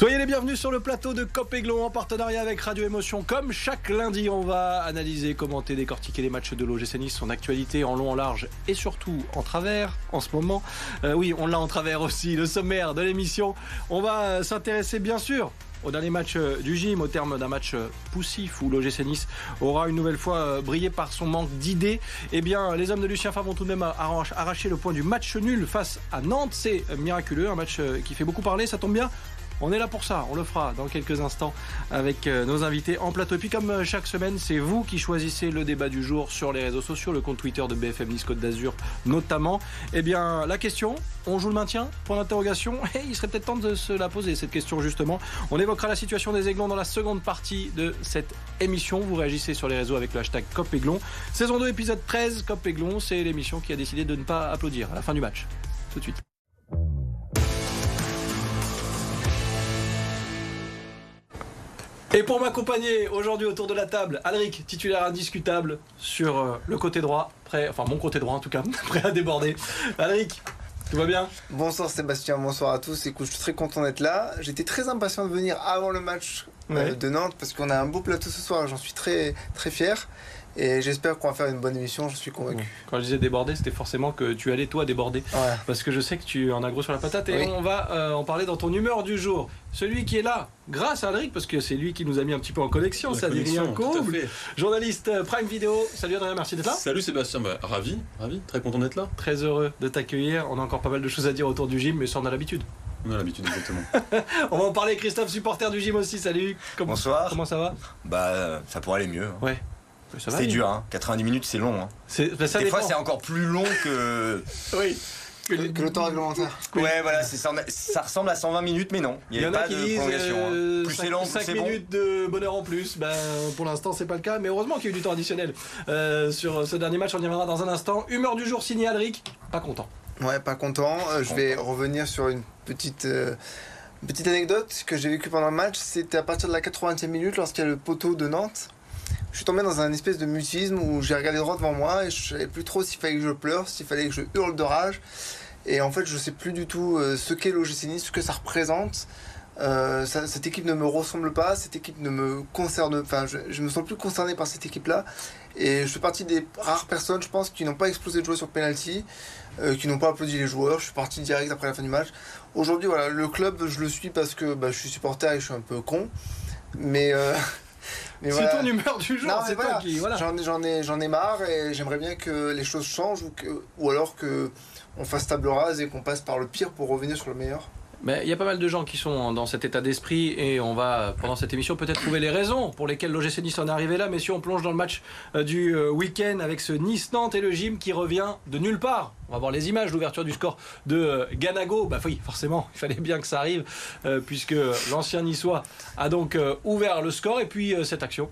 Soyez les bienvenus sur le plateau de Copéglon en partenariat avec Radio Émotion. Comme chaque lundi, on va analyser, commenter, décortiquer les matchs de l'OGC Nice, son actualité en long, en large et surtout en travers en ce moment. Euh, oui, on l'a en travers aussi, le sommaire de l'émission. On va s'intéresser bien sûr au dernier match euh, du gym, au terme d'un match euh, poussif où l'OGC Nice aura une nouvelle fois brillé par son manque d'idées, eh bien, les hommes de Lucien Favre vont tout de même arracher le point du match nul face à Nantes. C'est miraculeux, un match qui fait beaucoup parler, ça tombe bien. On est là pour ça, on le fera dans quelques instants avec euh, nos invités en plateau. Et puis comme euh, chaque semaine, c'est vous qui choisissez le débat du jour sur les réseaux sociaux, le compte Twitter de BFM Nice d'Azur notamment. Eh bien, la question, on joue le maintien? Point d'interrogation. Et il serait peut-être temps de se la poser, cette question justement. On évoquera la situation des Aiglons dans la seconde partie de cette émission. Vous réagissez sur les réseaux avec le hashtag COP Saison 2, épisode 13, COP c'est l'émission qui a décidé de ne pas applaudir à la fin du match. Tout de suite. Et pour m'accompagner aujourd'hui autour de la table, Alric, titulaire indiscutable sur euh, le côté droit, prêt, enfin mon côté droit en tout cas, prêt à déborder. Alric, tout va bien? Bonsoir Sébastien, bonsoir à tous. Écoute, je suis très content d'être là. J'étais très impatient de venir avant le match euh, de Nantes parce qu'on a un beau plateau ce soir. J'en suis très très fier. Et j'espère qu'on va faire une bonne émission, je suis convaincu. Quand je disais déborder, c'était forcément que tu allais toi déborder. Parce que je sais que tu en as gros sur la patate et on va euh, en parler dans ton humeur du jour. Celui qui est là, grâce à Adric, parce que c'est lui qui nous a mis un petit peu en connexion, c'est Adrien Comble, journaliste euh, Prime Video. Salut Adrien, merci d'être là. Salut Sébastien, bah, ravi, ravi, très content d'être là. Très heureux de t'accueillir. On a encore pas mal de choses à dire autour du gym, mais ça on a l'habitude. On a l'habitude, exactement. on va en parler, Christophe, supporter du gym aussi. Salut. Bonsoir. Comment ça va? Bah, ça pourrait aller mieux. Hein. Ouais. C'est dur, hein. 90 minutes c'est long. Hein. Bah, Des fois c'est encore plus long que. oui. Que, le temps réglementaire. Ouais, voilà, ça, ça, ressemble à 120 minutes, mais non. Il y, a, pas de prolongation. Hein. Euh, plus c'est long, 5 minutes de bonheur en plus. Ben, pour l'instant, c'est pas le cas, mais heureusement qu'il y a eu du temps additionnel euh, sur ce dernier match. On y reviendra dans un instant. Humeur du jour signé Alric. Pas content. Ouais, pas content. Euh, je vais revenir sur une petite. petite anecdote que j'ai vécue pendant le match, c'était à partir de la 80e minute lorsqu'il y a le poteau de Nantes je suis tombé dans un espèce de mutisme où j'ai regardé droit devant moi et je savais plus trop s'il fallait que je pleure, s'il fallait que je hurle de rage. Et en fait, je sais plus du tout euh, ce qu'est l'OGC ce que ça représente. Euh, cette équipe ne me ressemble pas, cette équipe ne me concerne, enfin, je, je me sens plus concerné par cette équipe-là. Et je fais partie des rares personnes, je pense, qui n'ont pas explosé de jouer sur penalty, euh, qui n'ont pas applaudi les joueurs. Je suis parti direct après la fin du match. Aujourd'hui, voilà, le club, je le suis parce que bah, je suis supporter et je suis un peu con. Mais c'est ton humeur du jour, c'est voilà. J'en ai, j'en ai, marre et j'aimerais bien que les choses changent ou, que, ou alors que on fasse table rase et qu'on passe par le pire pour revenir sur le meilleur. Mais il y a pas mal de gens qui sont dans cet état d'esprit et on va, pendant cette émission, peut-être trouver les raisons pour lesquelles l'OGC Nice en est arrivé là. Mais si on plonge dans le match euh, du euh, week-end avec ce Nice-Nantes et le gym qui revient de nulle part. On va voir les images d'ouverture du score de euh, Ganago. Bah oui, forcément, il fallait bien que ça arrive puisque l'ancien niçois a donc ouvert le score et puis cette action.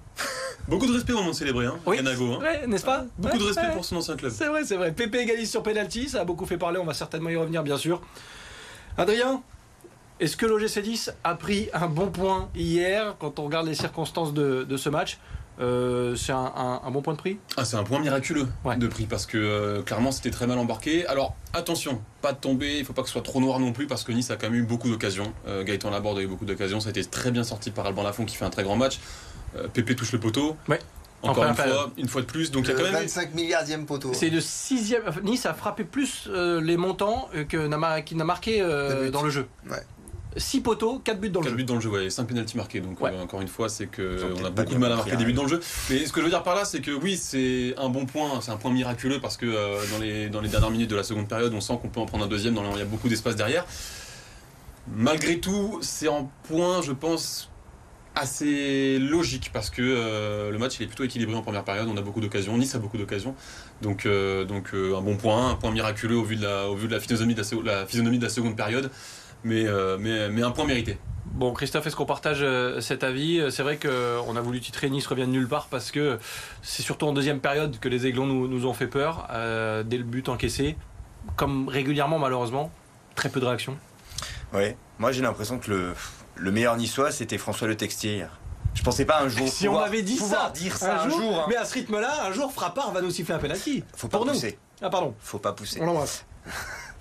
Beaucoup de respect de célébrer, hein, Ganago. Hein. n'est-ce pas Beaucoup de respect pour son ancien club. C'est vrai, c'est vrai. Pépé égalise sur penalty, ça a beaucoup fait parler. On va certainement y revenir, bien sûr. Adrien, est-ce que l'OGC 10 a pris un bon point hier quand on regarde les circonstances de, ce match euh, c'est un, bon point de prix ah, C'est un point miraculeux de prix parce que euh, clairement c'était très mal embarqué. Alors attention, pas de tomber, il ne faut pas que ce soit trop noir non plus parce que Nice a quand même eu beaucoup d'occasions. Euh, Gaëtan Laborde a eu beaucoup d'occasions, ça a été très bien sorti par Alban Lafont qui fait un très grand match. Pépé touche le poteau. Ouais. Encore une fois, une fois de plus. Donc il y a quand même 25 milliardième poteau. C'est le sixième. Nice a frappé plus les montants que qu'il n'a marqué dans le jeu. Ouais. 6 poteaux, 4 buts dans le 4 jeu. 4 buts dans le jeu, ouais, 5 pénalties marqués. Donc, euh, encore une fois, c'est qu'on a beaucoup de mal à marquer des buts dans le jeu. Mais ce que je veux dire par là, c'est que oui, c'est un bon point, c'est un point miraculeux parce que euh, dans, les, dans les dernières minutes de la seconde période, on sent qu'on peut en prendre un deuxième, dans il y a beaucoup d'espace derrière. Malgré tout, c'est un point, je pense, assez logique parce que euh, le match il est plutôt équilibré en première période. On a beaucoup d'occasions, Nice a beaucoup d'occasions. Donc, donc un bon point, un point miraculeux au vu de la, au vu de la, physionomie, de la, la physionomie de la seconde période. Euh, mais, mais, un point mérité. Bon, Christophe, est-ce qu'on partage euh, cet avis? C'est vrai qu'on a voulu titrer Nice revient de nulle part parce que c'est surtout en deuxième période que les Aiglons nous, ont fait peur, euh, dès le but encaissé, comme régulièrement malheureusement, très peu de réactions. Oui, moi j'ai l'impression que le, le meilleur niçois c'était François Le Textier hier. Je pensais pas un jour. Si on avait dit ça, dire ça un, jour. Hein. Mais à ce rythme-là, un jour Frappard va nous siffler un penalty. Faut pas pousser. Ah pardon. Faut pas pousser. On l'embrasse.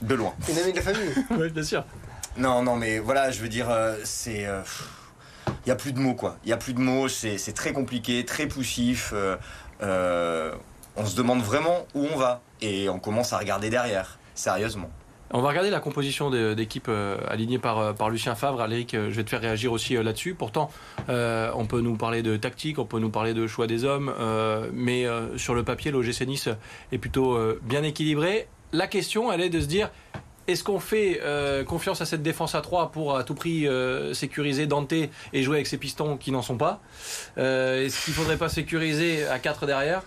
De loin. Une amie de la famille. oui, bien sûr. Non, non, mais voilà, je veux dire, c'est. Il n'y a plus de mots, quoi. Il n'y a plus de mots, c'est très compliqué, très poussif. on se demande vraiment où on va. Et on commence à regarder derrière, sérieusement. On va regarder la composition d'équipe euh, alignée par, euh, Lucien Favre. Aléric, euh, je vais te faire réagir aussi là-dessus. Pourtant, on peut nous parler de tactique, on peut nous parler de choix des hommes, mais sur le papier, l'OGC Nice est plutôt bien équilibré. La question, elle est de se dire, est-ce qu'on fait confiance à cette défense à 3 pour à tout prix sécuriser Dante et jouer avec ses pistons qui n'en sont pas Est-ce qu'il ne faudrait pas sécuriser à 4 derrière?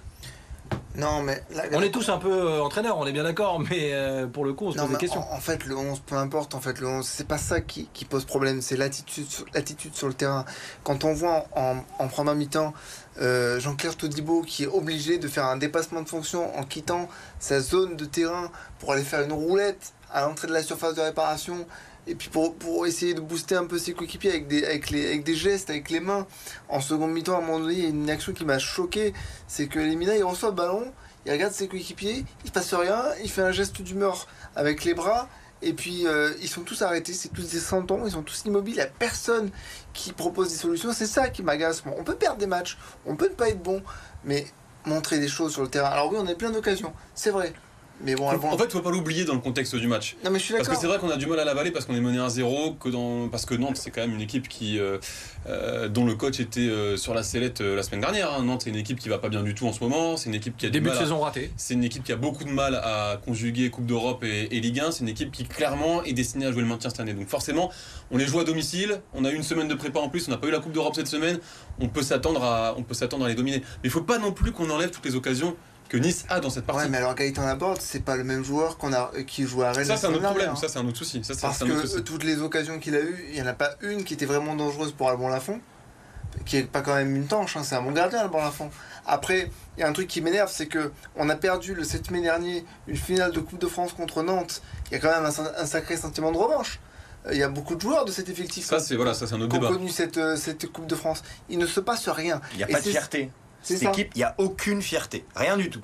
Non, mais. on est tous un peu euh, entraîneurs, on est bien d'accord, mais euh, pour le coup, on se pose des questions. En, fait, le 11, peu importe, en fait, le 11, c'est pas ça qui, pose problème, c'est l'attitude, l'attitude sur le terrain. Quand on voit en, en première mi-temps euh, Jean-Claire Todibo qui est obligé de faire un dépassement de fonction en quittant sa zone de terrain pour aller faire une roulette à l'entrée de la surface de réparation et puis pour, essayer de booster un peu ses coéquipiers avec des, avec, des gestes, avec les mains. En seconde mi-temps, à un moment donné, il y a une action qui m'a choqué. C'est que Lemina, il reçoit le ballon, il regarde ses coéquipiers, il passe rien, il fait un geste d'humeur avec les bras. Et puis euh, ils sont tous arrêtés, c'est tous des santons, ils sont tous immobiles, il n'y a personne qui propose des solutions. C'est ça qui m'agace. on peut perdre des matchs, on peut ne pas être bon, mais montrer des choses sur le terrain. Alors oui, on a plein d'occasions, c'est vrai. Mais bon, En fait, il faut pas l'oublier dans le contexte du match. Non, mais je suis Parce que c'est vrai qu'on a du mal à l'avaler parce qu'on est mené 1-0, que dans... parce que Nantes, c'est quand même une équipe qui, euh, euh, dont le coach était euh, sur la sellette la semaine dernière. Hein. Nantes, c'est une équipe qui va pas bien du tout en ce moment. C'est une équipe qui a début de saison raté. C'est une équipe qui a beaucoup de mal à conjuguer Coupe d'Europe et, Ligue 1. C'est une équipe qui clairement est destinée à jouer le maintien cette année. Donc forcément, on les joue à domicile. On a eu une semaine de prépa en plus. On n'a pas eu la Coupe d'Europe cette semaine. On peut s'attendre à, on peut s'attendre à les dominer. Mais il faut pas non plus qu'on enlève toutes les occasions que Nice a dans cette partie. Ouais, mais alors Gaëtan Laborde, c'est pas le même joueur qu'on a, qui joue à Rennes. Ça, c'est un autre problème, ça, c'est un autre souci. Ça, Parce que toutes les occasions qu'il a eues, il n'y en a pas une qui était vraiment dangereuse pour Albon Lafont, qui est pas quand même une tanche, hein, c'est un bon gardien, Albon Lafont. Après, il y a un truc qui m'énerve, c'est que on a perdu le 7 mai dernier une finale de Coupe de France contre Nantes. Il y a quand même un, sacré sentiment de revanche. Euh, il y a beaucoup de joueurs de cet effectif ça, c'est, voilà, ça, c'est un autre qui ont connu cette, euh, cette Coupe de France. Il ne se passe rien. Il n'y a pas de fierté. Cette équipe, il n'y a aucune fierté. Rien du tout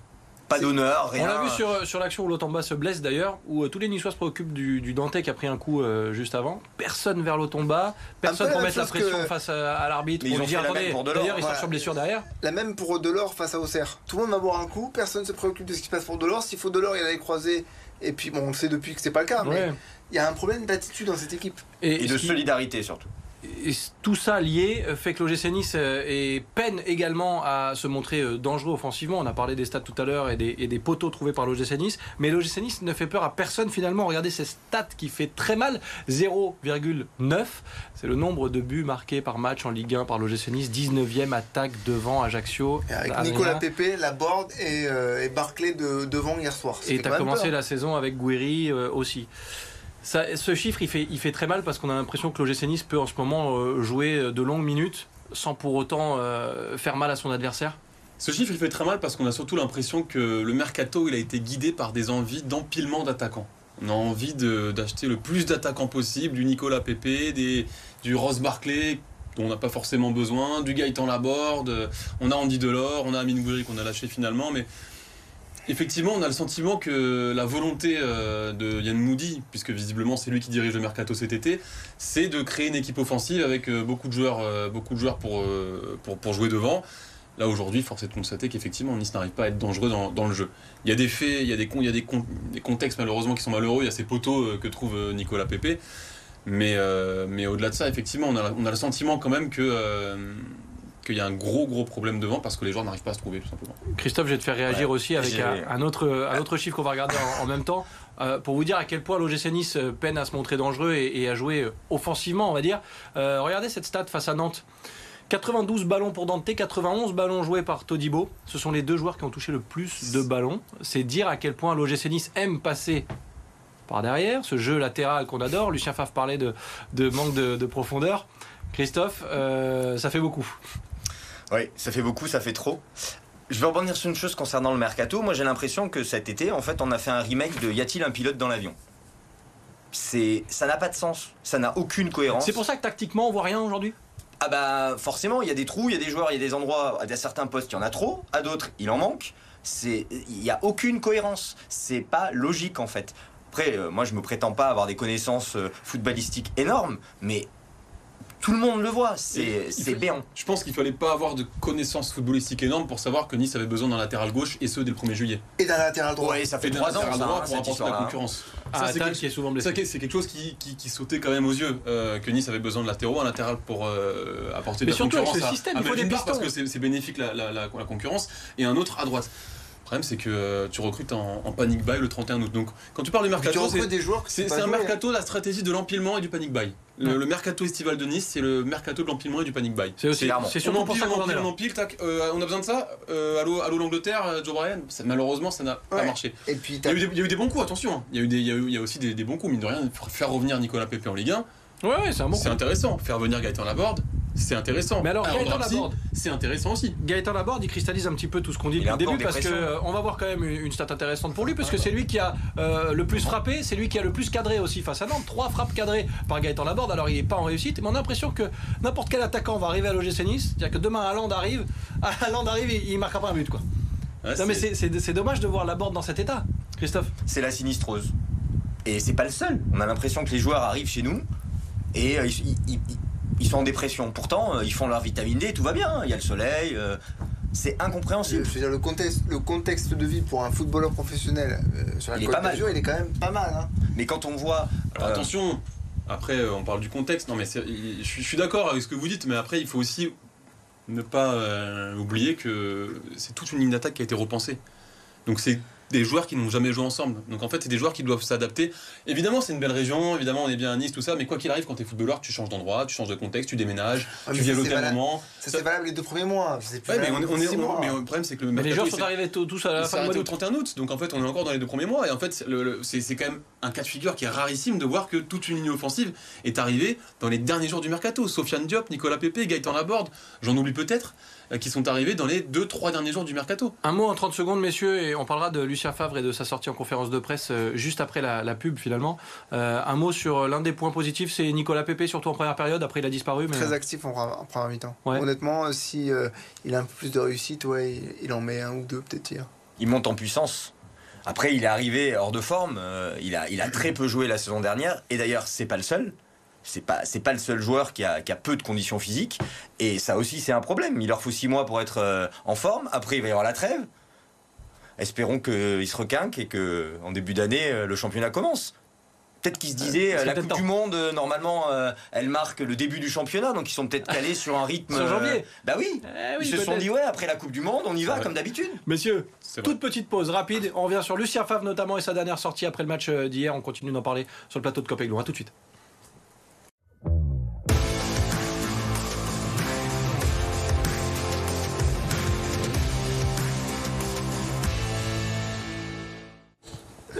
pas d'honneur, rien. On l'a vu sur, sur l'action où Lotamba se blesse d'ailleurs, où euh, tous les Niçois se préoccupent du, du Dante qui a pris un coup euh, juste avant. Personne vers Lotomba, personne pour mettre la pression face à, l'arbitre pour lui dire attendez, d'ailleurs il sort sur blessure derrière. La même pour Delors face à Auxerre. Tout le monde va boire un coup, personne ne se préoccupe de ce qui se passe pour Delors. S'il faut Delors, il a les croisés. Et puis bon, on le sait depuis que c'est pas le cas, mais il y a un problème d'attitude dans cette équipe. et de solidarité surtout et tout ça lié euh, fait que l'OGC Nice euh, peine également à se montrer euh, dangereux offensivement. On a parlé des stats tout à l'heure et des, poteaux trouvés par l'OGC Nice. Mais l'OGC Nice ne fait peur à personne finalement. Regardez ces stats qui fait très mal 0,9. C'est le nombre de buts marqués par match en Ligue 1 par l'OGC Nice. 19e attaque devant Ajaccio. avec Nicolas Pepe, Laborde et, et Barclay de, devant hier soir. Et tu as commencé la saison avec Guiri aussi ce chiffre, il fait, très mal parce qu'on a l'impression que l'OGC Nice peut en ce moment euh, jouer de longues minutes sans pour autant euh, faire mal à son adversaire. Ce chiffre, il fait très mal parce qu'on a surtout l'impression que le mercato, il a été guidé par des envies d'empilement d'attaquants. On a envie d'acheter le plus d'attaquants possible, du Nicolas des, du Ross Barclay, dont on n'a pas forcément besoin, du Gaëtan Laborde, on a Andy Delors, on a Amine Gouiri qu'on a lâché finalement, mais Effectivement, on a le sentiment que la volonté euh, de Yann Moody, puisque visiblement c'est lui qui dirige le mercato cet été, c'est de créer une équipe offensive avec euh, beaucoup de joueurs, euh, beaucoup de joueurs pour, jouer devant. Là aujourd'hui, force est de constater qu'effectivement Nice n'arrive pas à être dangereux dans, le jeu. Il y a des faits, il y a des, contextes malheureusement qui sont malheureux. Il y a ces poteaux que trouve Nicolas Pepe. Mais, au-delà de ça, effectivement, on a, le sentiment quand même que qu'il y a un gros gros problème devant parce que les joueurs n'arrivent pas à se trouver tout simplement. Christophe, je vais te faire réagir aussi avec un, autre, un autre chiffre qu'on va regarder en, même temps. Euh, pour vous dire à quel point l'OGC Nice euh, peine à se montrer dangereux et, à jouer euh, offensivement, on va dire. regardez cette stat face à Nantes. 92 ballons pour Dante, 91 ballons joués par Todibo. Ce sont les deux joueurs qui ont touché le plus de ballons. C'est dire à quel point l'OGC Nice aime passer par derrière, ce jeu latéral qu'on adore. Lucien Favre parlait de, manque de, profondeur. Christophe, ça fait beaucoup. Oui, ça fait beaucoup, ça fait trop. Je vais rebondir sur une chose concernant le mercato. Moi, j'ai l'impression que cet été, en fait, on a fait un remake de Y a-t-il un pilote dans l'avion? C'est, ça n'a pas de sens. Ça n'a aucune cohérence. C'est pour ça que tactiquement, on voit rien aujourd'hui? Ah bah forcément, il y a des trous, il y a des joueurs, il y a des endroits, à certains postes, il y en a trop, à d'autres, il en manque. C'est, il n'y a aucune cohérence. C'est pas logique en fait. Après, moi, je me prétends pas avoir des connaissances footballistiques énormes, mais tout le monde le voit, c'est béant. Je pense qu'il fallait pas avoir de connaissances footballistiques énormes pour savoir que Nice avait besoin d'un latéral gauche et ce dès le 1er juillet. Et d'un latéral droit. Ouais, ça fait trois ans droit pour apporter la concurrence. Ah, ça, c'est souvent blessé. C'est quelque chose qui, qui, sautait quand même aux yeux euh, que Nice avait besoin de latéraux, un latéral pour euh, apporter de la concurrence. Mais surtout, le système, il faut des pistons. parce que c'est bénéfique la, la, la, concurrence et un autre à droite. Le problème, c'est que euh, tu recrutes en, panic buy le 31 août. Donc, quand tu parles du mercato, c'est un mercato, la stratégie de l'empilement et du panic buy. Le, mercato estival de Nice, c'est le mercato de l'empilement et du panic buy. C'est aussi, c'est sûrement pour ça qu'on on empile, tac, euh, on a besoin de ça. Euh, allô, allô l'Angleterre, Joe Bryan. malheureusement, ça n'a pas marché. Et puis, il, y a eu des, bons coups, attention. Hein. Il y a eu, des, il y a aussi des, bons coups, mine de rien. Faire revenir Nicolas Pepe en Ligue 1. Ouais, c'est un bon C'est intéressant. Faire venir Gaëtan Laborde, c'est intéressant. Mais alors, Gaëtan Laborde, c'est intéressant aussi. Gaëtan Laborde, il cristallise un petit peu tout ce qu'on dit depuis le début parce que euh, on va voir quand même une stat intéressante pour lui parce que c'est lui qui a euh, le plus frappé, c'est lui qui a le plus cadré aussi face à Nantes. Trois frappes cadrées par Gaëtan Laborde. Alors, il n'est pas en réussite, mais on a l'impression que n'importe quel attaquant va arriver à l'OGC Nice. C'est-à-dire que demain, Haaland arrive, Haaland arrive, il, il marquera pas un but quoi. non, mais c'est dommage de voir Laborde dans cet état, Christophe. C'est la sinistrose. Et c'est pas le seul. On a l'impression que les joueurs arrivent chez nous et euh, ils, sont en dépression. Pourtant, euh, ils font leur vitamine D, tout va bien. Il y a le soleil. Euh, c'est incompréhensible. Je veux dire, le contexte, le contexte de vie pour un footballeur professionnel sur la il est pas mal. il est quand même pas mal. Hein. Mais quand on voit. Attention, après, on parle du contexte. Non, mais je suis d'accord avec ce que vous dites, mais après, il faut aussi ne pas oublier que c'est toute une ligne d'attaque qui a été repensée. Donc c'est des joueurs qui n'ont jamais joué ensemble. Donc en fait, c'est des joueurs qui doivent s'adapter. Évidemment, c'est une belle région, évidemment, on est bien à Nice, tout ça, mais quoi qu'il arrive, quand tu es footballeur, tu changes d'endroit, tu changes de contexte, tu déménages, ah, tu viens à l'hôtel moment. Ça, c'est valable les deux premiers mois. Ouais, mais, on, est, mais le problème, c'est que le mais les joueurs sont arrivés tous à la fin du 31 août, donc en fait, on est encore dans les deux premiers mois. Et en fait, c'est quand même un cas de figure qui est rarissime de voir que toute une ligne offensive est arrivée dans les derniers jours du mercato. Sofiane Diop, Nicolas Pepe, Gaëtan Laborde, j'en oublie peut-être. Euh, qui sont arrivés dans les 2-3 derniers jours du mercato. Un mot en 30 secondes, messieurs, et on parlera de Lucien Favre et de sa sortie en conférence de presse euh, juste après la, pub finalement. Euh, un mot sur l'un des points positifs, c'est Nicolas Pepe, surtout en première période, après il a disparu. Mais... Très actif en, première mi-temps. Honnêtement, si il a un peu plus de réussite, ouais, il en met un ou deux peut-être hier. Il monte en puissance. Après, il est arrivé hors de forme. il, a, il a très peu joué la saison dernière. Et d'ailleurs, c'est pas le seul c'est pas c'est pas le seul joueur qui a, qui a, peu de conditions physiques et ça aussi c'est un problème. Il leur faut six mois pour être euh, en forme. Après il va y avoir la trêve. Espérons qu'il se requinque et que en début d'année euh, le championnat commence. Peut-être qu'ils se disaient euh, la Coupe du Monde normalement elle marque le début du championnat donc ils sont peut-être calés sur un rythme. Sur janvier. bah oui. Eh ils se sont dit ouais après la Coupe du Monde on y va comme d'habitude. Messieurs, toute petite pause rapide. On revient sur Lucien Favre notamment et sa dernière sortie après le match d'hier. On continue d'en parler sur le plateau de Copéglon. À tout de suite.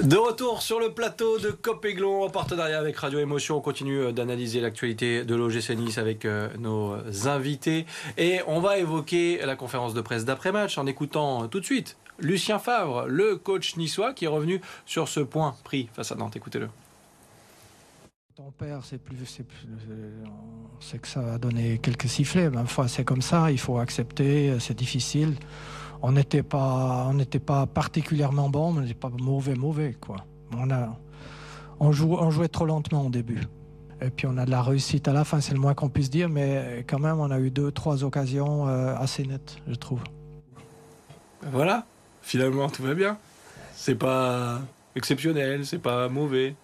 De retour sur le plateau de Copéglon en partenariat avec Radio Émotion. On continue euh, d'analyser l'actualité de l'OGC Nice avec euh, nos invités. Et on va évoquer la conférence de presse d'après-match en écoutant euh, tout de suite Lucien Favre, le coach niçois, qui est revenu sur ce point pris face à Nantes. Écoutez-le. Ton père, c'est plus, on sait que ça a donné quelques sifflets, mais enfin c'est comme ça, il faut accepter, c'est difficile on n'était pas, on n'était pas particulièrement bon, mais on n'était pas mauvais, mauvais quoi. On a, on, on jouait trop lentement au début. Et puis on a de la réussite à la fin, c'est le moins qu'on puisse dire, mais quand même on a eu deux, trois occasions euh, assez nettes, je trouve. Voilà, finalement tout va bien. C'est pas exceptionnel, c'est pas mauvais.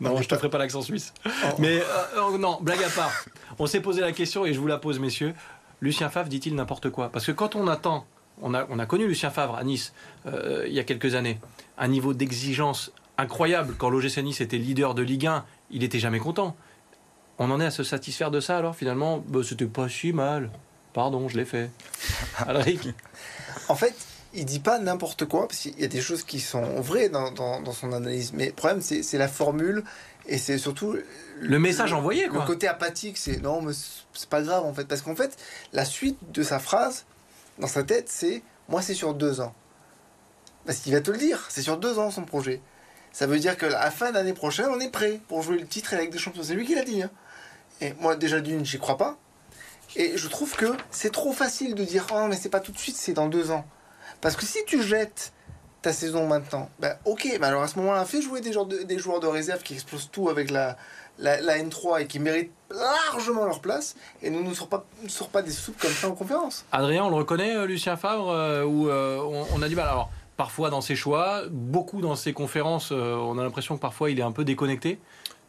Non, je te ferai pas l'accent suisse. Oh. Mais euh, oh, non, blague à part. On s'est posé la question et je vous la pose, messieurs. Lucien Favre dit-il n'importe quoi? Parce que quand on attend on a, connu Lucien Favre à Nice euh, il y a quelques années. Un niveau d'exigence incroyable. Quand l'OGC Nice était leader de Ligue 1, il n'était jamais content. On en est à se satisfaire de ça alors finalement? Bah, C'était pas si mal. Pardon, je l'ai fait. Alric En fait, il dit pas n'importe quoi, parce qu'il y a des choses qui sont vraies dans, son analyse. Mais le problème, c'est la formule et c'est surtout. Le message envoyé, quoi. Le côté apathique, c'est non, mais c'est pas grave en fait. Parce qu'en fait, la suite de sa phrase, dans sa tête, c'est moi, c'est sur deux ans. Parce qu'il va te le dire, c'est sur deux ans son projet. Ça veut dire qu'à la fin d'année prochaine, on est prêt pour jouer le titre avec des champions. C'est lui qui l'a dit. Hein. Et moi, déjà d'une, j'y crois pas. Et je trouve que c'est trop facile de dire oh mais c'est pas tout de suite, c'est dans deux ans. Parce que si tu jettes ta saison maintenant. Bah, ok, mais alors à ce moment-là, fais jouer des joueurs de réserve qui explosent tout avec la, la, la N3 et qui méritent largement leur place. Et nous ne sort pas, nous sort pas des soupes comme ça en conférence. Adrien, on le reconnaît, euh, Lucien Favre, euh, où euh, on, on a du mal. Alors, parfois dans ses choix, beaucoup dans ses conférences, euh, on a l'impression que parfois il est un peu déconnecté.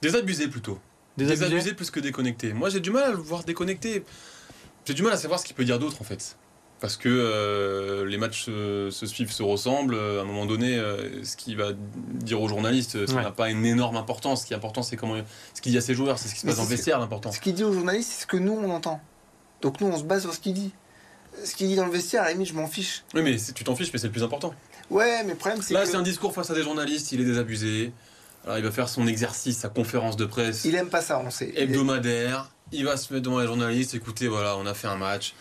Désabusé plutôt. Désabusé Désabusé plus que déconnecté. Moi, j'ai du mal à le voir déconnecté. J'ai du mal à savoir ce qu'il peut dire d'autre en fait. Parce que euh, les matchs se, se suivent, se ressemblent. À un moment donné, euh, ce qu'il va dire aux journalistes, ça Ouais. n'a pas une énorme importance. Ce qui est important, c'est comment, ce qu'il dit à ses joueurs, c'est ce qui se Mais passe dans le vestiaire, l'important. Ce qu'il dit aux journalistes, c'est ce que nous, on entend. Donc nous, on se base sur ce qu'il dit. Ce qu'il dit dans le vestiaire, à la limite, je m'en fiche. Oui, mais tu t'en fiches, mais c'est le plus important. Ouais, mais le problème, c'est Là, que c'est un discours face à des journalistes, il est désabusé. Alors, il va faire son exercice, sa conférence de presse il aime pas ça, on sait. hebdomadaire. Il va se mettre devant les journalistes. Écoutez, voilà, on a fait un match.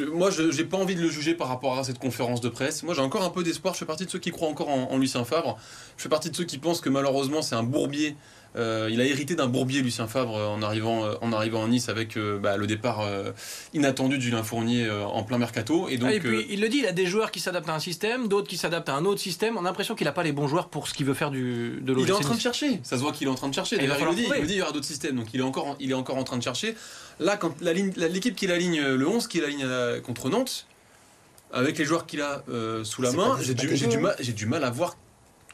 Moi, je n'ai pas envie de le juger par rapport à cette conférence de presse. Moi, j'ai encore un peu d'espoir. Je fais partie de ceux qui croient encore en, en Lucien Favre. Je fais partie de ceux qui pensent que malheureusement, c'est un bourbier. Euh, il a hérité d'un bourbier, Lucien Favre, euh, en arrivant, euh, en arrivant à Nice avec euh, bah, le départ euh, inattendu de Julien Fournier euh, en plein mercato. Et donc, Ah, et puis euh, il le dit, il a des joueurs qui s'adaptent à un système, d'autres qui s'adaptent à un autre système. On a l'impression qu'il n'a pas les bons joueurs pour ce qu'il veut faire du, de Il est en l'OGC train de chercher. Ça se voit qu'il est en train de chercher. Et il va D'ailleurs, il, le dit, il le dit, il y aura d'autres systèmes. Donc il est encore, en- il est encore en train de chercher. Là, quand la ligne- la- l'équipe qu'il aligne, le 11 qu'il aligne à la- contre Nantes, avec les joueurs qu'il a euh, sous la C'est main, pas- j'ai du, mal, j'ai du mal à voir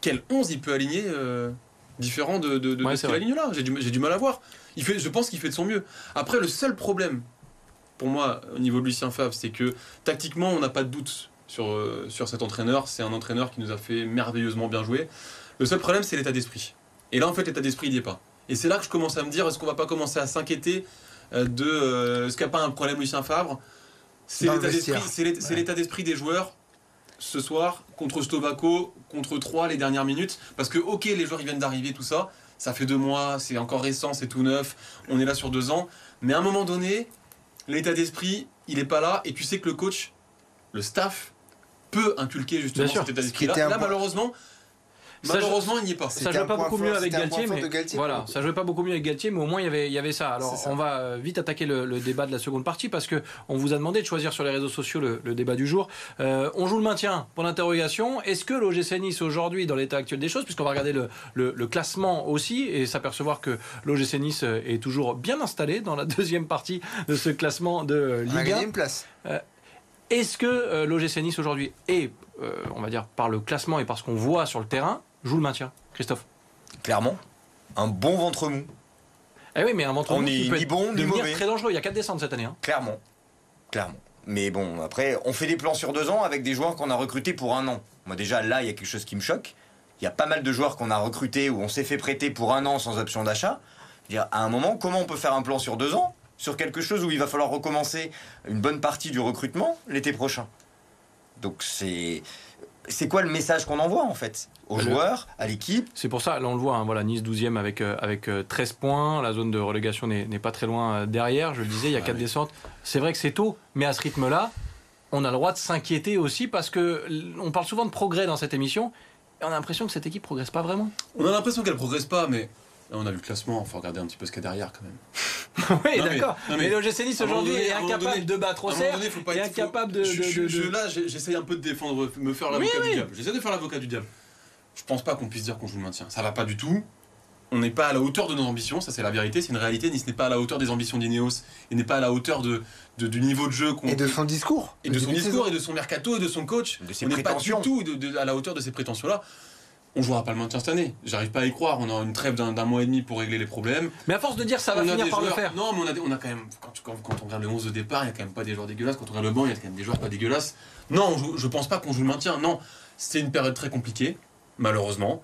quel 11 il peut aligner euh, différent de, de, de- Ouais, de aligne là. J'ai du, mal à voir. Il fait, je pense qu'il fait de son mieux. Après, le seul problème pour moi au niveau de Lucien Favre, c'est que tactiquement, on n'a pas de doute sur, euh, sur cet entraîneur. C'est un entraîneur qui nous a fait merveilleusement bien jouer. Le seul problème, c'est l'état d'esprit. Et là, en fait, l'état d'esprit, il n'y est pas. Et c'est là que je commence à me dire, est-ce qu'on va pas commencer à s'inquiéter euh, de euh, ce qu'il n'y a pas un problème Lucien Favre? C'est l'état d'esprit des joueurs ce soir contre Stovako, contre 3 les dernières minutes. Parce que, ok, les joueurs ils viennent d'arriver, tout ça. Ça fait deux mois, c'est encore récent, c'est tout neuf. On est là sur deux ans. Mais à un moment donné, l'état d'esprit, il n'est pas là. Et tu sais que le coach, le staff, peut inculquer justement cet état d'esprit. Là, malheureusement, malheureusement, il n'y est pas. Ça jouait pas beaucoup mieux avec Galtier, mais voilà, ça jouait pas beaucoup mieux avec Galtier, mais au moins il y avait, il y avait ça. Alors on va euh, vite attaquer le, le débat de la seconde partie parce que on vous a demandé de choisir sur les réseaux sociaux le, le débat du jour. Euh, on joue le maintien pour l'interrogation. Est-ce que l'OGC Nice aujourd'hui, dans l'état actuel des choses, puisqu'on va regarder le, classement aussi et s'apercevoir que l'OGC Nice est toujours bien installé dans la deuxième partie de ce classement de Ligue 1. gagné une place. Est-ce que euh, l'OGC Nice aujourd'hui est, euh, on va dire, par le classement et par ce qu'on voit sur le terrain, joue le maintien Christophe Clairement, un bon ventre mou. Eh oui, mais un ventre On mou est qui peut ni être- bon, ni devenir mauvais. très dangereux. Il y a 4 descentes cette année. hein. Clairement. Clairement. Mais bon, après, on fait des plans sur deux ans avec des joueurs qu'on a recrutés pour un an. Moi, déjà, là, il y a quelque chose qui me choque. Il y a pas mal de joueurs qu'on a recrutés ou on s'est fait prêter pour un an sans option d'achat. À un moment, comment on peut faire un plan sur deux ans sur quelque chose où il va falloir recommencer une bonne partie du recrutement l'été prochain? Donc, c'est. C'est quoi le message qu'on envoie en fait Aux Le- joueurs, à l'équipe? C'est pour ça, là on le voit, hein, voilà, Nice 12e avec, euh, avec euh, 13 points. La zone de relégation n'est pas très loin euh, derrière. Je le disais, il y a Ah 4 oui. descentes. C'est vrai que c'est tôt, mais à ce rythme-là, on a le droit de s'inquiéter aussi parce que l- on parle souvent de progrès dans cette émission. Et on a l'impression que cette équipe progresse pas vraiment. On a l'impression qu'elle progresse pas, mais on a vu le classement. Il faut regarder un petit peu ce qu'il y a derrière quand même. oui, mais- d'accord. Mais, mais le GC Nice aujourd'hui est incapable donné- de battre Auxerre donné, faut pas et être- incapable faut- de. je- de- je- de- je- de- Là, j'essaye un peu de défendre, me faire l'avocat du diable. J'essaie de faire l'avocat du diable. Je pense pas qu'on puisse dire qu'on joue le maintien. Ça va pas du tout. On n'est pas à la hauteur de nos ambitions, ça c'est la vérité, c'est une réalité. Nice n'est pas à la hauteur des ambitions d'Ineos et n'est pas à la hauteur de, de- du niveau de jeu qu'on Et de son discours. et de son discours et de son mercato et de son coach. de ses on n'est pas du tout de- de- à la hauteur de ces prétentions-là. On jouera pas le maintien cette année. J'arrive pas à y croire. On a une trêve d'un mois et demi pour régler les problèmes. Mais à force de dire ça va On finir par le faire. Non, mais on a, des- on a quand même. Quand, quand- quand on regarde le 11 de départ, il y a quand même pas des joueurs dégueulasses. Quand on regarde le banc, il y a quand même des joueurs pas dégueulasses. Non, je pense pas qu'on joue le maintien. Non, c'est une période très compliquée, malheureusement.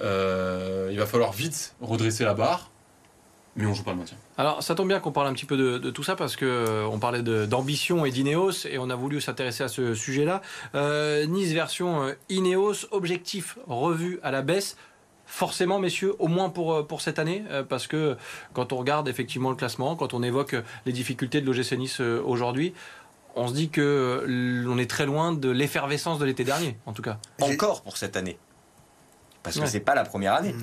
Euh, il va falloir vite redresser la barre, mais on joue pas le maintien. Alors, ça tombe bien qu'on parle un petit peu de, de tout ça parce que euh, on parlait d'ambition et d'Ineos et on a voulu s'intéresser à ce sujet-là. Euh, nice version euh, Ineos, objectif revu à la baisse. Forcément, messieurs, au moins pour, euh, pour cette année, parce que quand on regarde effectivement le classement, quand on évoque les difficultés de l'OGC Nice aujourd'hui, on se dit que on est très loin de l'effervescence de l'été dernier, en tout cas. Encore pour cette année. Parce que Ouais. c'est pas la première année.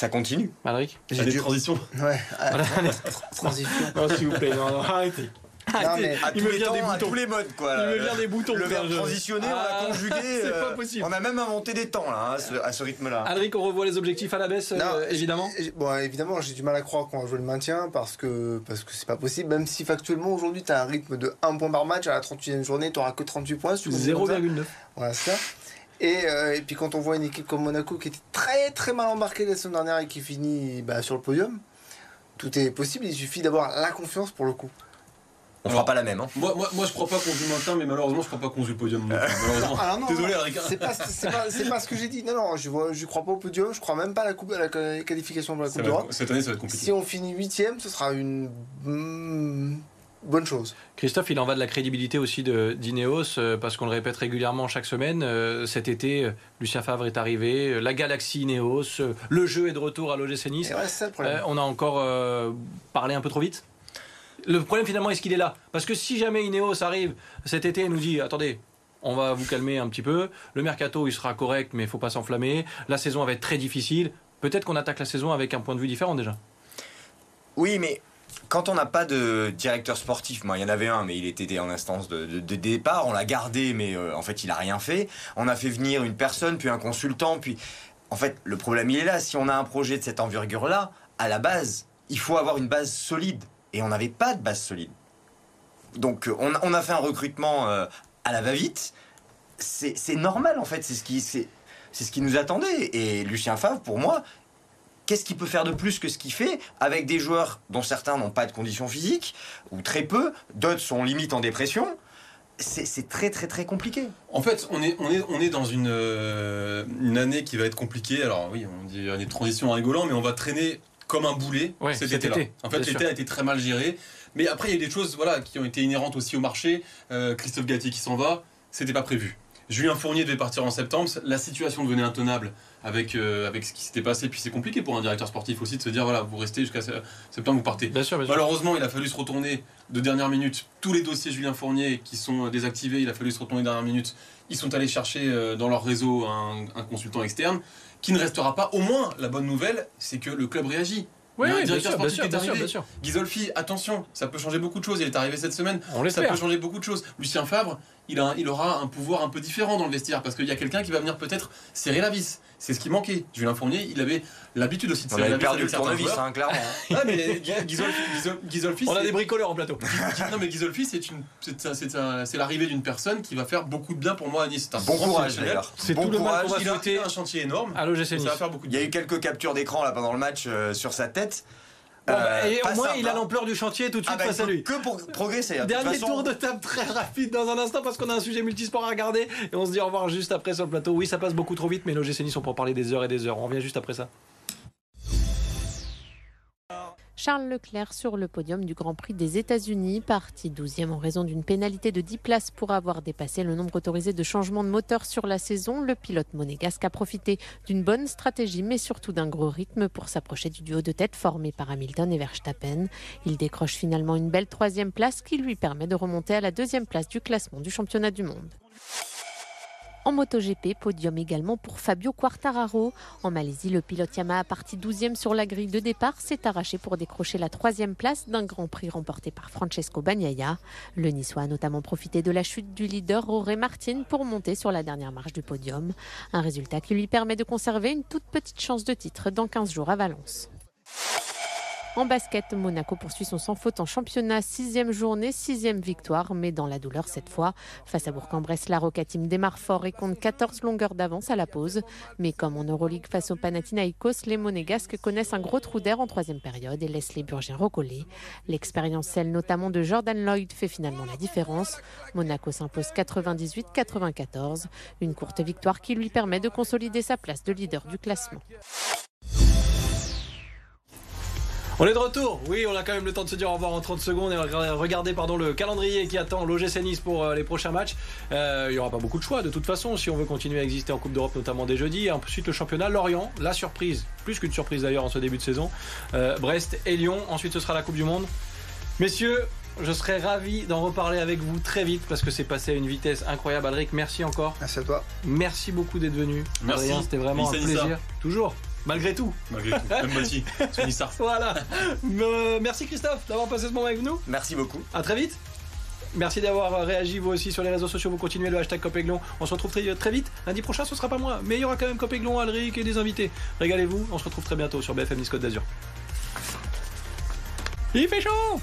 Ça continue. Malric J'ai Allez, dû- transition. Ouais, ah, Voilà, allez. transition. Non, s'il vous plaît, non, non, arrêtez. non, mais à tous les temps, à tous les modes, quoi. Il me vient des boutons. Le verbe transitionné, on l'a Ah, conjugué. c'est euh, pas possible. On a même inventé des temps, là, hein, à ce, rythme-là. Alric, on revoit les objectifs à la baisse, Non, euh, évidemment. j'ai- Bon, évidemment, j'ai du mal à croire qu'on va jouer le maintien parce que parce que c'est pas possible. Même si factuellement aujourd'hui, tu as un rythme de 1 point par match à la 38e journée, tu n'auras que 38 points. si tu continues comme ça. 0,9. Voilà, c'est ça. Et, euh, et puis quand on voit une équipe comme Monaco qui était très très mal embarquée la semaine dernière et qui finit bah, sur le podium, tout est possible. Il suffit d'avoir la confiance pour le coup. On fera pas la même. Hein. Moi, moi, moi, je crois pas qu'on joue le maintien, mais malheureusement, je crois pas qu'on joue le podium. non malheureusement. Alors non, Désolé, non, Alric. C'est pas, pas, ce que j'ai dit. Non, non, je je crois pas au podium. Je crois même pas à la, coupe, à la qualification de la Coupe d'Europe. Cette année, ça va être compliqué. Si on finit huitième, ce sera une mm, bonne chose. Christophe, il en va de la crédibilité aussi de d'Ineos, euh, parce qu'on le répète régulièrement chaque semaine. euh, cet été, euh, Lucien Favre est arrivé, la galaxie Ineos, le jeu est de retour à l'OGC Nice. Ouais, c'est ça le problème. On a encore parlé un peu trop vite. Le problème finalement, est-ce qu'il est là? Parce que si jamais Ineos arrive cet été et nous dit attendez, on va vous calmer un petit peu, le mercato il sera correct, mais il faut pas s'enflammer, la saison va être très difficile. Peut-être qu'on attaque la saison avec un point de vue différent déjà. Oui, mais quand on n'a pas de directeur sportif, moi il y en avait un, mais il était en instance de, départ, on l'a gardé, mais euh, en fait il a rien fait. On a fait venir une personne, puis un consultant, puis en fait le problème il est là. Si on a un projet de cette envergure-là, à la base, il faut avoir une base solide, et on n'avait pas de base solide. Donc euh, on, a- fait un recrutement euh, à la va-vite. C'est normal en fait, c'est ce c'est ce qui nous attendait. Et Lucien Favre, pour moi, qu'est-ce qu'il peut faire de plus que ce qu'il fait avec des joueurs dont certains n'ont pas de conditions physiques ou très peu, d'autres sont limite en dépression? C'est très très très compliqué. En fait, on est, on est, on est dans une, euh, une année qui va être compliquée. Alors oui, on dit année de transition en rigolant, mais on va traîner comme un boulet Ouais, cet cet été-là. été, En fait, l'été a été très mal géré. Mais après, il y a des choses voilà, qui ont été inhérentes aussi au marché. Euh, Christophe Gatti qui s'en va, c'était pas prévu. Julien Fournier devait partir en septembre. La situation devenait intenable avec, euh, avec ce qui s'était passé. Puis c'est compliqué pour un directeur sportif aussi de se dire voilà, vous restez jusqu'à se- septembre, vous partez. Bien sûr, bien sûr. Malheureusement, il a fallu se retourner de dernière minute. Tous les dossiers Julien Fournier qui sont désactivés, il a fallu se retourner de dernière minute. Ils sont allés chercher euh, dans leur réseau un, un consultant externe qui ne restera pas. Au moins, la bonne nouvelle, c'est que le club réagit. Oui, Il y a un oui, bien directeur sûr, bien sportif sûr, qui est bien arrivé. bien. Ghisolfi, attention, ça peut changer beaucoup de choses. Il est arrivé cette semaine. On Ça peut changer beaucoup de choses. Lucien Favre, il, a, il aura un pouvoir un peu différent dans le vestiaire parce qu'il y a quelqu'un qui va venir peut-être serrer la vis. C'est ce qui manquait. Julien Fournier, il avait l'habitude aussi de On serrer la vis perdu avec le tournevis, hein, clairement. Ah, mais Ghisolfi, Ghisol- Ghisolfi, On a des bricoleurs en plateau. non mais Ghisolfi c'est l'arrivée d'une personne qui va faire beaucoup de bien pour moi à Nice. C'est un Bon courage d'ailleurs. C'est bon tout le mal courage. qu'on va Il a, un chantier énorme. Nice. ça va faire beaucoup de Il y a eu quelques captures d'écran là pendant le match euh, sur sa tête. Bah, Euh, et au moins, simple, il a hein. l'ampleur du chantier tout de Ah suite bah, face à lui. Que pour progresser. hein. De Dernier façon, tour de table très rapide dans un instant parce qu'on a un sujet multisport à regarder et on se dit au revoir juste après sur le plateau. Oui, ça passe beaucoup trop vite, mais l'OGC Nice sont pour parler des heures et des heures. On revient juste après ça. Charles Leclerc sur le podium du Grand Prix des États-Unis, parti 12e en raison d'une pénalité de 10 places pour avoir dépassé le nombre autorisé de changements de moteur sur la saison. Le pilote monégasque a profité d'une bonne stratégie, mais surtout d'un gros rythme pour s'approcher du duo de tête formé par Hamilton et Verstappen. Il décroche finalement une belle troisième place qui lui permet de remonter à la deuxième place du classement du championnat du monde. En MotoGP, podium également pour Fabio Quartararo. En Malaisie, le pilote Yamaha parti 12e sur la grille de départ s'est arraché pour décrocher la troisième place d'un Grand Prix remporté par Francesco Bagnaia. Le Niçois a notamment profité de la chute du leader Roré Martin pour monter sur la dernière marche du podium. Un résultat qui lui permet de conserver une toute petite chance de titre dans 15 jours à Valence. En basket, Monaco poursuit son sans faute en championnat, sixième journée, sixième victoire, mais dans la douleur cette fois. Face à Bourg-en-Bresse, la Roca Team démarre fort et compte 14 longueurs d'avance à la pause. Mais comme en Euroleague face au Panathinaikos, les Monégasques connaissent un gros trou d'air en troisième période et laissent les Burgiens recoller. L'expérience, celle notamment de Jordan Lloyd, fait finalement la différence. Monaco s'impose 98-94, une courte victoire qui lui permet de consolider sa place de leader du classement. On est de retour. Oui, on a quand même le temps de se dire au revoir en 30 secondes et regarder pardon, le calendrier qui attend l'OGC Nice pour euh, les prochains matchs. Euh, il n'y aura pas beaucoup de choix de toute façon si on veut continuer à exister en Coupe d'Europe, notamment des jeudis. Ensuite, le championnat, Lorient, la surprise, plus qu'une surprise d'ailleurs en ce début de saison. Euh, Brest et Lyon. Ensuite, ce sera la Coupe du Monde. Messieurs, je serais ravi d'en reparler avec vous très vite parce que c'est passé à une vitesse incroyable. Alric, merci encore. Merci à toi. Merci beaucoup d'être venu. Merci. C'était vraiment un plaisir. Toujours, malgré tout. Malgré tout. Même Mati, sur Nissar. Voilà. Euh, merci Christophe d'avoir passé ce moment avec nous. Merci beaucoup. À très vite. Merci d'avoir réagi vous aussi sur les réseaux sociaux. Vous continuez le hashtag Copéglon. On se retrouve très, très vite. Lundi prochain, ce sera pas moi, mais il y aura quand même Copéglon, Alric et des invités. Régalez-vous. On se retrouve très bientôt sur BFM Nice Côte d'Azur. Il fait chaud